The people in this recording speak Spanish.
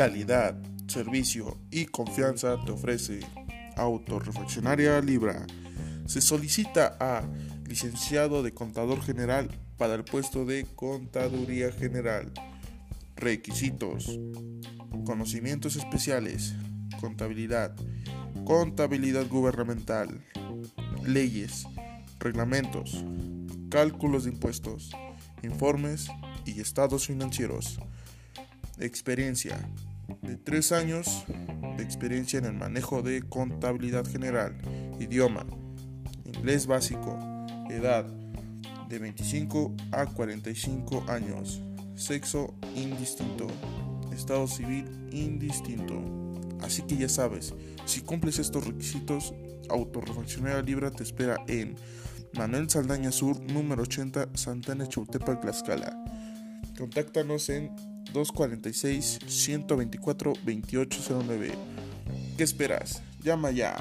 calidad, servicio y confianza te ofrece Autorefaccionaria Libra. Se solicita a licenciado de contador general para el puesto de contaduría general. Requisitos. Conocimientos especiales. Contabilidad. Contabilidad gubernamental. Leyes. Reglamentos. Cálculos de impuestos. Informes y estados financieros. Experiencia. De tres años de experiencia en el manejo de contabilidad general. Idioma. Inglés básico. Edad. De 25 a 45 años. Sexo indistinto. Estado civil indistinto. Así que ya sabes, si cumples estos requisitos, Autorefaccionaria Libra te espera en Manuel Saldaña Sur, número 80, Santana Chautepa, Tlaxcala. Contáctanos en 246-124-2809. ¿Qué esperas? Llama ya.